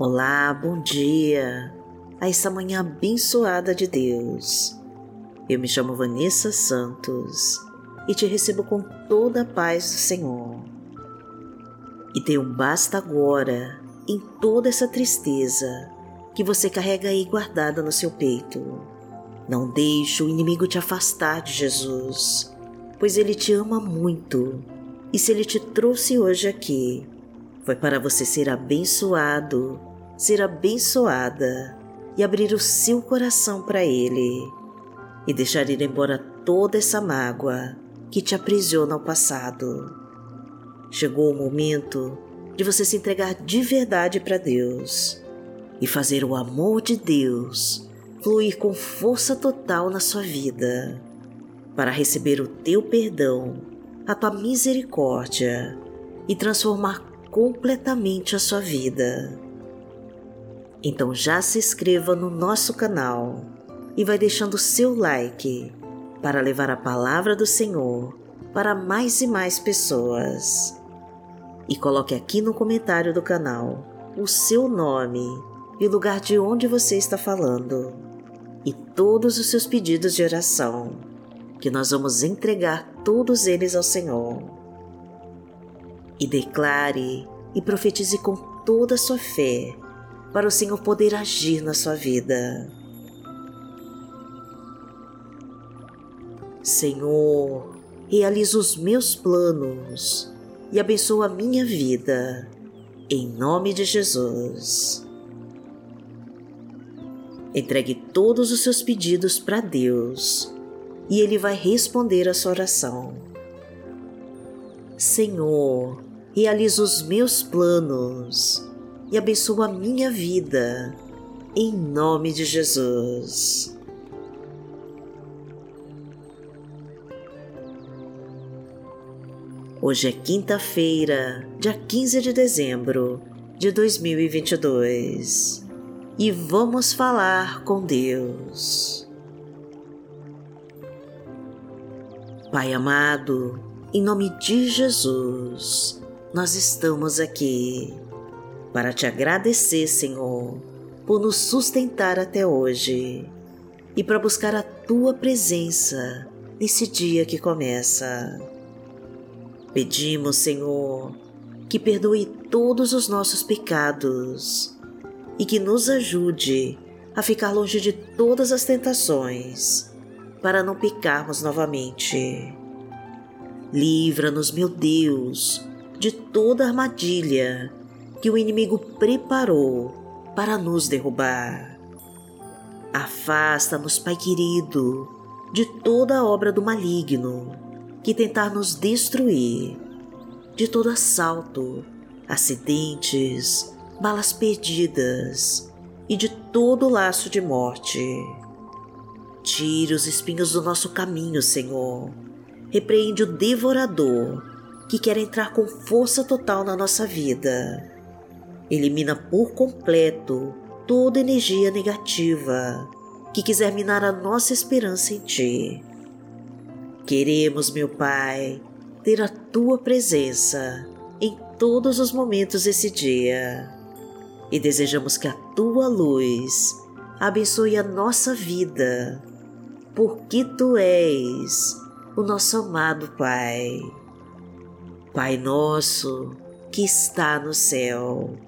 Olá, bom dia a essa manhã abençoada de Deus. Eu me chamo Vanessa Santos e te recebo com toda a paz do Senhor. E tenho um basta agora em toda essa tristeza que você carrega aí guardada no seu peito. Não deixe o inimigo te afastar de Jesus, pois ele te ama muito. E se ele te trouxe hoje aqui, foi para você ser abençoado ser abençoada e abrir o seu coração para Ele e deixar ir embora toda essa mágoa que te aprisiona ao passado. Chegou o momento de você se entregar de verdade para Deus e fazer o amor de Deus fluir com força total na sua vida, para receber o teu perdão, a tua misericórdia e transformar completamente a sua vida. Então já se inscreva no nosso canal e vai deixando seu like para levar a palavra do Senhor para mais e mais pessoas. E coloque aqui no comentário do canal o seu nome e o lugar de onde você está falando e todos os seus pedidos de oração, que nós vamos entregar todos eles ao Senhor. E declare e profetize com toda a sua fé para o Senhor poder agir na sua vida. Senhor, realiza os meus planos e abençoa a minha vida, em nome de Jesus. Entregue todos os seus pedidos para Deus e Ele vai responder a sua oração. Senhor, realiza os meus planos e abençoa a minha vida, em nome de Jesus. Hoje é quinta-feira, dia 15 de dezembro de 2022 e vamos falar com Deus. Pai amado, em nome de Jesus, nós estamos aqui para te agradecer, Senhor, por nos sustentar até hoje e para buscar a tua presença nesse dia que começa. Pedimos, Senhor, que perdoe todos os nossos pecados e que nos ajude a ficar longe de todas as tentações para não pecarmos novamente. Livra-nos, meu Deus, de toda armadilha que o inimigo preparou para nos derrubar. Afasta-nos, Pai querido, de toda a obra do maligno que tentar nos destruir, de todo assalto, acidentes, balas perdidas e de todo laço de morte. Tire os espinhos do nosso caminho, Senhor. Repreende o devorador que quer entrar com força total na nossa vida elimina por completo toda energia negativa que quiser minar a nossa esperança em Ti. Queremos, meu Pai, ter a Tua presença em todos os momentos desse dia e desejamos que a Tua luz abençoe a nossa vida, porque Tu és o nosso amado Pai. Pai nosso que está no céu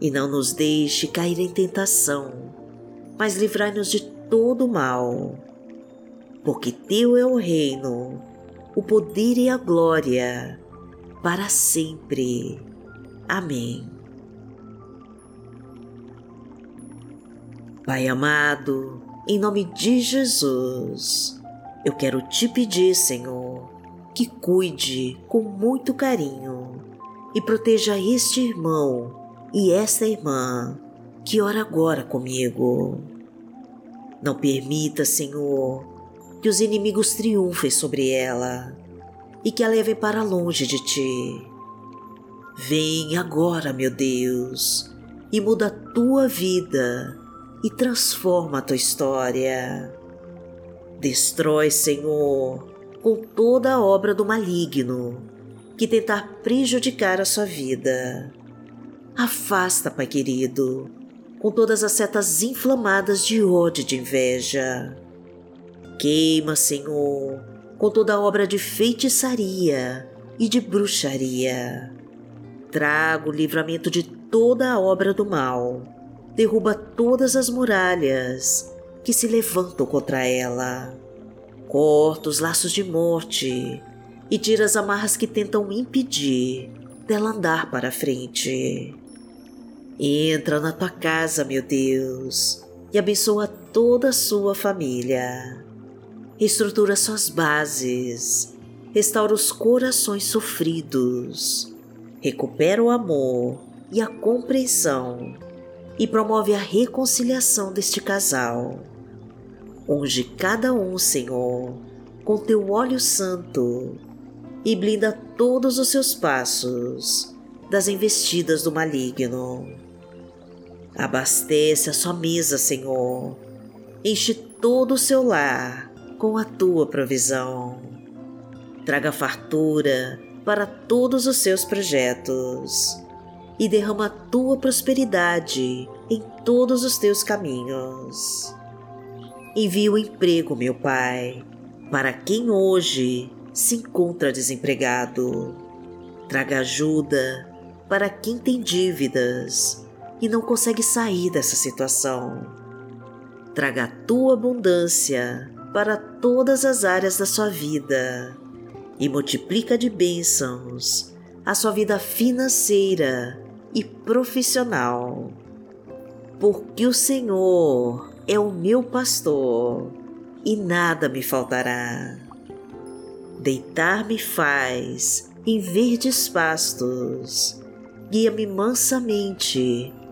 e não nos deixe cair em tentação, mas livrai-nos de todo mal. Porque Teu é o reino, o poder e a glória, para sempre. Amém. Pai amado, em nome de Jesus, eu quero te pedir, Senhor, que cuide com muito carinho e proteja este irmão e esta irmã que ora agora comigo. Não permita, Senhor, que os inimigos triunfem sobre ela e que a levem para longe de ti. Vem agora, meu Deus, e muda a tua vida e transforma a tua história. Destrói, Senhor, com toda a obra do maligno que tentar prejudicar a sua vida. Afasta, Pai querido, com todas as setas inflamadas de ódio e de inveja. Queima, Senhor, com toda obra de feitiçaria e de bruxaria. Traga o livramento de toda a obra do mal. Derruba todas as muralhas que se levantam contra ela. Corta os laços de morte e tira as amarras que tentam impedir dela andar para frente. Entra na tua casa, meu Deus, e abençoa toda a sua família. Estrutura suas bases, restaura os corações sofridos, recupera o amor e a compreensão e promove a reconciliação deste casal. Unge cada um, Senhor, com teu óleo santo e blinda todos os seus passos das investidas do maligno. Abastece a sua mesa, Senhor. Enche todo o seu lar com a tua provisão. Traga fartura para todos os seus projetos e derrama a tua prosperidade em todos os teus caminhos. Envia o emprego, meu Pai, para quem hoje se encontra desempregado. Traga ajuda para quem tem dívidas e não consegue sair dessa situação. Traga a tua abundância para todas as áreas da sua vida e multiplica de bênçãos a sua vida financeira e profissional. Porque o Senhor é o meu pastor e nada me faltará. Deitar-me faz em verdes pastos, guia-me mansamente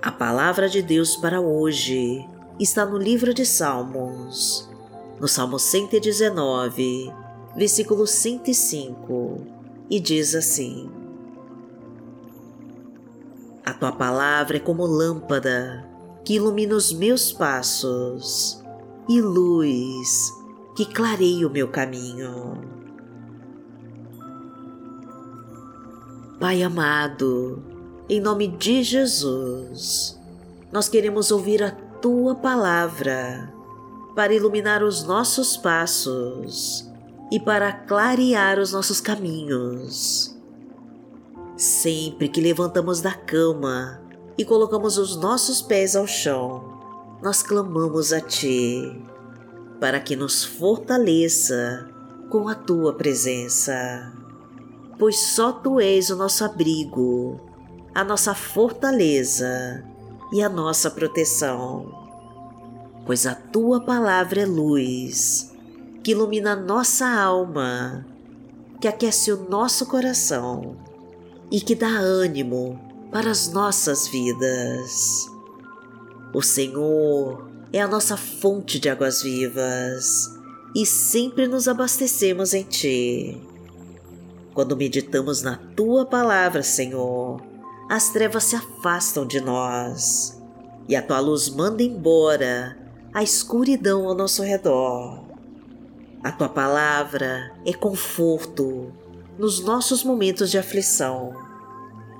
A palavra de Deus para hoje está no livro de Salmos, no Salmo 119, versículo 105, e diz assim: A tua palavra é como lâmpada que ilumina os meus passos e luz que clareia o meu caminho. Pai amado, em nome de Jesus, nós queremos ouvir a tua palavra para iluminar os nossos passos e para clarear os nossos caminhos. Sempre que levantamos da cama e colocamos os nossos pés ao chão, nós clamamos a Ti para que nos fortaleça com a Tua presença, pois só Tu és o nosso abrigo a nossa fortaleza e a nossa proteção. Pois a tua palavra é luz que ilumina nossa alma, que aquece o nosso coração e que dá ânimo para as nossas vidas. O Senhor é a nossa fonte de águas vivas e sempre nos abastecemos em Ti. Quando meditamos na Tua palavra, Senhor, as trevas se afastam de nós e a tua luz manda embora a escuridão ao nosso redor. A tua palavra é conforto nos nossos momentos de aflição.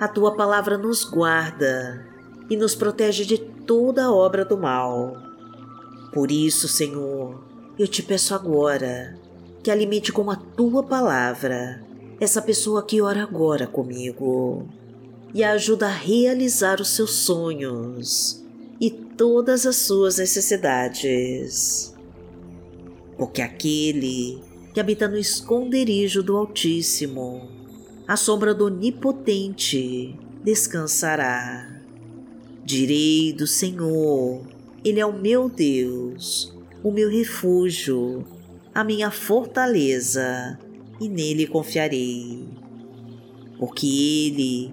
A tua palavra nos guarda e nos protege de toda obra do mal. Por isso, Senhor, eu te peço agora que alimente com a tua palavra essa pessoa que ora agora comigo e a ajuda a realizar os seus sonhos e todas as suas necessidades. Porque aquele que habita no esconderijo do Altíssimo, a sombra do Onipotente, descansará. Direi do Senhor, Ele é o meu Deus, o meu refúgio, a minha fortaleza, e nele confiarei. Porque Ele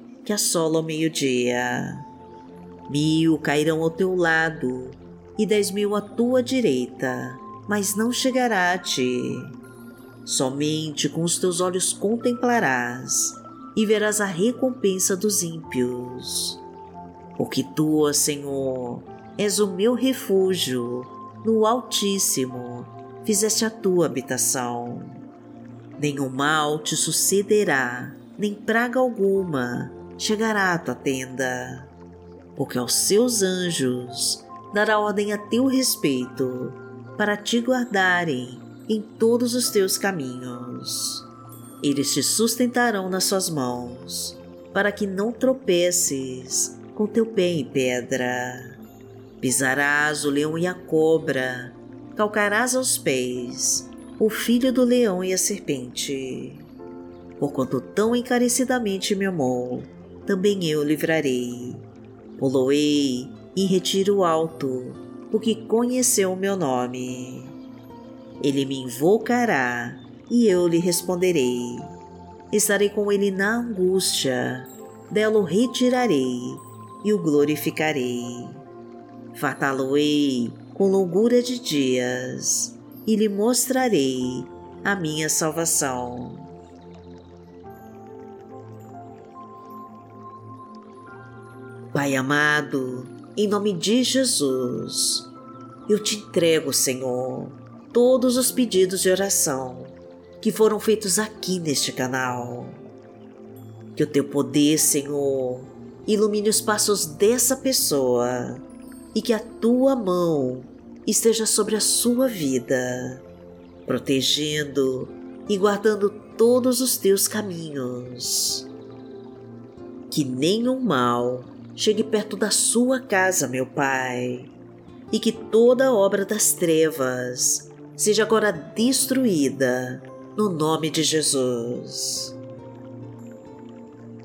que assola ao meio-dia. Mil cairão ao teu lado e dez mil à tua direita, mas não chegará a ti. Somente com os teus olhos contemplarás e verás a recompensa dos ímpios. Porque tu, Senhor, és o meu refúgio, no Altíssimo fizeste a tua habitação. Nenhum mal te sucederá, nem praga alguma chegará à tua tenda, porque aos seus anjos dará ordem a teu respeito para te guardarem em todos os teus caminhos. Eles te sustentarão nas suas mãos, para que não tropeces com teu pé em pedra. Pisarás o leão e a cobra, calcarás aos pés o filho do leão e a serpente. Porquanto tão encarecidamente me amou, também eu livrarei. Poloei em retiro alto, porque conheceu o meu nome. Ele me invocará e eu lhe responderei. Estarei com ele na angústia, dela o retirarei e o glorificarei. Fartá-lo-ei com longura de dias e lhe mostrarei a minha salvação. Pai amado, em nome de Jesus, eu te entrego, Senhor, todos os pedidos de oração que foram feitos aqui neste canal. Que o teu poder, Senhor, ilumine os passos dessa pessoa e que a tua mão esteja sobre a sua vida, protegendo e guardando todos os teus caminhos. Que nenhum mal chegue perto da sua casa, meu Pai, e que toda obra das trevas seja agora destruída no nome de Jesus.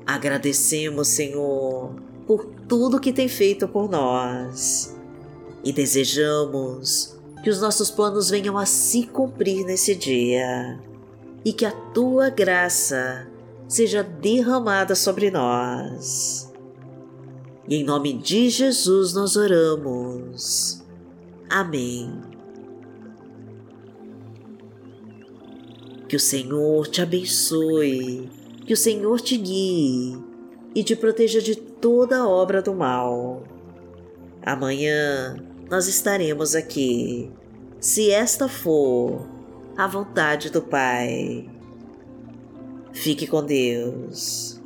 Agradecemos, Senhor, por tudo que tem feito por nós e desejamos que os nossos planos venham a se cumprir nesse dia e que a tua graça seja derramada sobre nós. E em nome de Jesus nós oramos. Amém. Que o Senhor te abençoe, que o Senhor te guie e te proteja de toda obra do mal. Amanhã nós estaremos aqui, se esta for a vontade do Pai. Fique com Deus.